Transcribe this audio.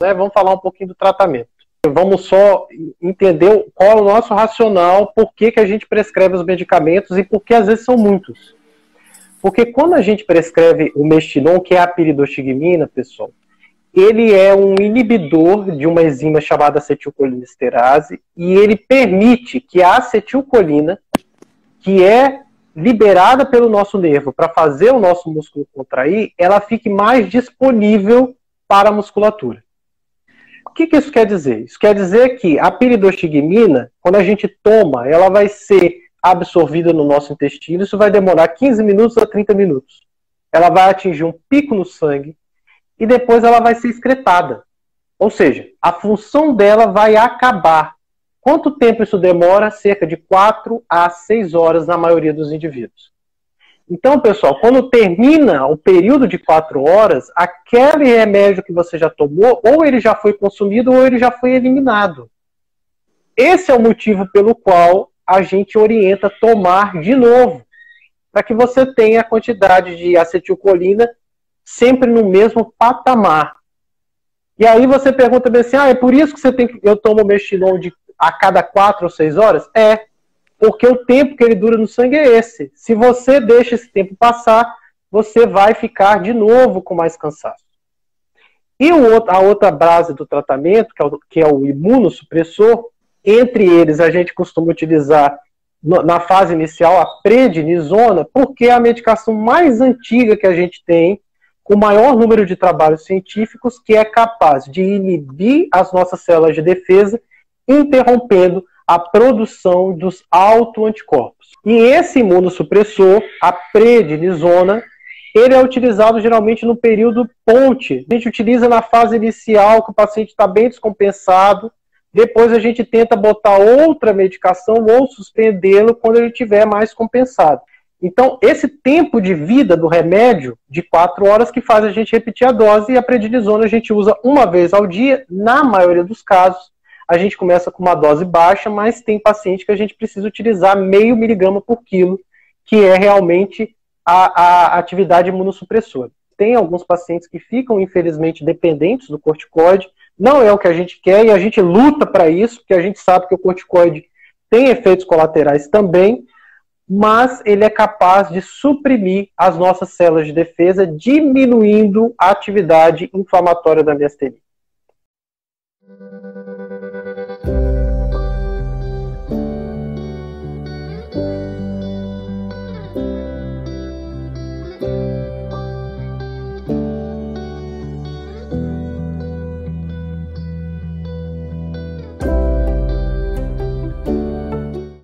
Né? Vamos falar um pouquinho do tratamento. Vamos só entender qual é o nosso racional, por que, que a gente prescreve os medicamentos e por que às vezes são muitos. Porque quando a gente prescreve o mestinon, que é a piridoxigmina, pessoal, ele é um inibidor de uma enzima chamada acetilcolinesterase e ele permite que a acetilcolina, que é liberada pelo nosso nervo para fazer o nosso músculo contrair, ela fique mais disponível para a musculatura. Que, que isso quer dizer? Isso quer dizer que a piridoxigmina, quando a gente toma, ela vai ser absorvida no nosso intestino, isso vai demorar 15 minutos a 30 minutos. Ela vai atingir um pico no sangue e depois ela vai ser excretada. Ou seja, a função dela vai acabar. Quanto tempo isso demora? Cerca de 4 a 6 horas na maioria dos indivíduos. Então, pessoal, quando termina o período de 4 horas, aquele remédio que você já tomou, ou ele já foi consumido ou ele já foi eliminado. Esse é o motivo pelo qual a gente orienta tomar de novo, para que você tenha a quantidade de acetilcolina sempre no mesmo patamar. E aí você pergunta bem assim, ah, é por isso que você tem que eu tomo mexilon de a cada quatro ou seis horas? É, porque o tempo que ele dura no sangue é esse. Se você deixa esse tempo passar, você vai ficar de novo com mais cansaço. E a outra base do tratamento, que é o, que é o imunossupressor, entre eles a gente costuma utilizar na fase inicial a prednisona, porque é a medicação mais antiga que a gente tem com o maior número de trabalhos científicos que é capaz de inibir as nossas células de defesa, interrompendo a produção dos autoanticorpos. E esse imunossupressor, a prednisona, ele é utilizado geralmente no período ponte. A gente utiliza na fase inicial, que o paciente está bem descompensado, depois a gente tenta botar outra medicação ou suspendê-lo quando ele estiver mais compensado. Então, esse tempo de vida do remédio, de quatro horas, que faz a gente repetir a dose, e a prednisona a gente usa uma vez ao dia, na maioria dos casos. A gente começa com uma dose baixa, mas tem paciente que a gente precisa utilizar meio miligrama por quilo, que é realmente a, a atividade imunossupressora. Tem alguns pacientes que ficam, infelizmente, dependentes do corticoide, não é o que a gente quer e a gente luta para isso, porque a gente sabe que o corticoide tem efeitos colaterais também, mas ele é capaz de suprimir as nossas células de defesa, diminuindo a atividade inflamatória da miastenia.